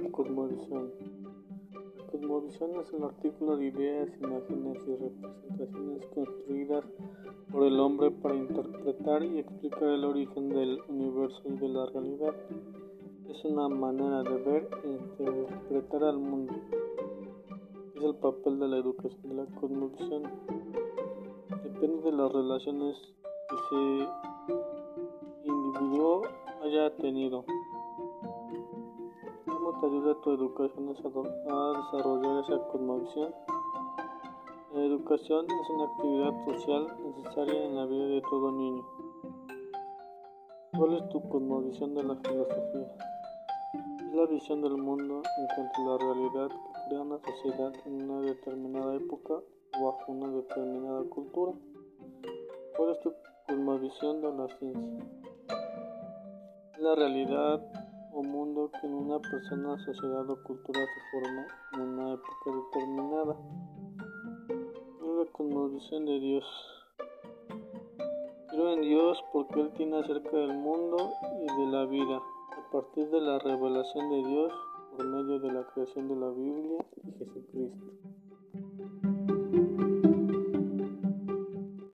la cosmovisión? La cosmovisión es el artículo de ideas, imágenes y representaciones construidas por el hombre para interpretar y explicar el origen del universo y de la realidad. Es una manera de ver e interpretar al mundo. Es el papel de la educación de la cosmovisión. Depende de las relaciones que ese individuo haya tenido te ayuda tu educación a desarrollar esa cosmovisión? La educación es una actividad social necesaria en la vida de todo niño. ¿Cuál es tu cosmovisión de la filosofía? Es la visión del mundo en cuanto a la realidad que crea una sociedad en una determinada época o bajo una determinada cultura. ¿Cuál es tu cosmovisión de la ciencia? La realidad o mundo que en una persona, sociedad o cultura se forma en una época determinada. Es la cosmovisión de Dios. Creo en Dios porque Él tiene acerca del mundo y de la vida, a partir de la revelación de Dios por medio de la creación de la Biblia y Jesucristo.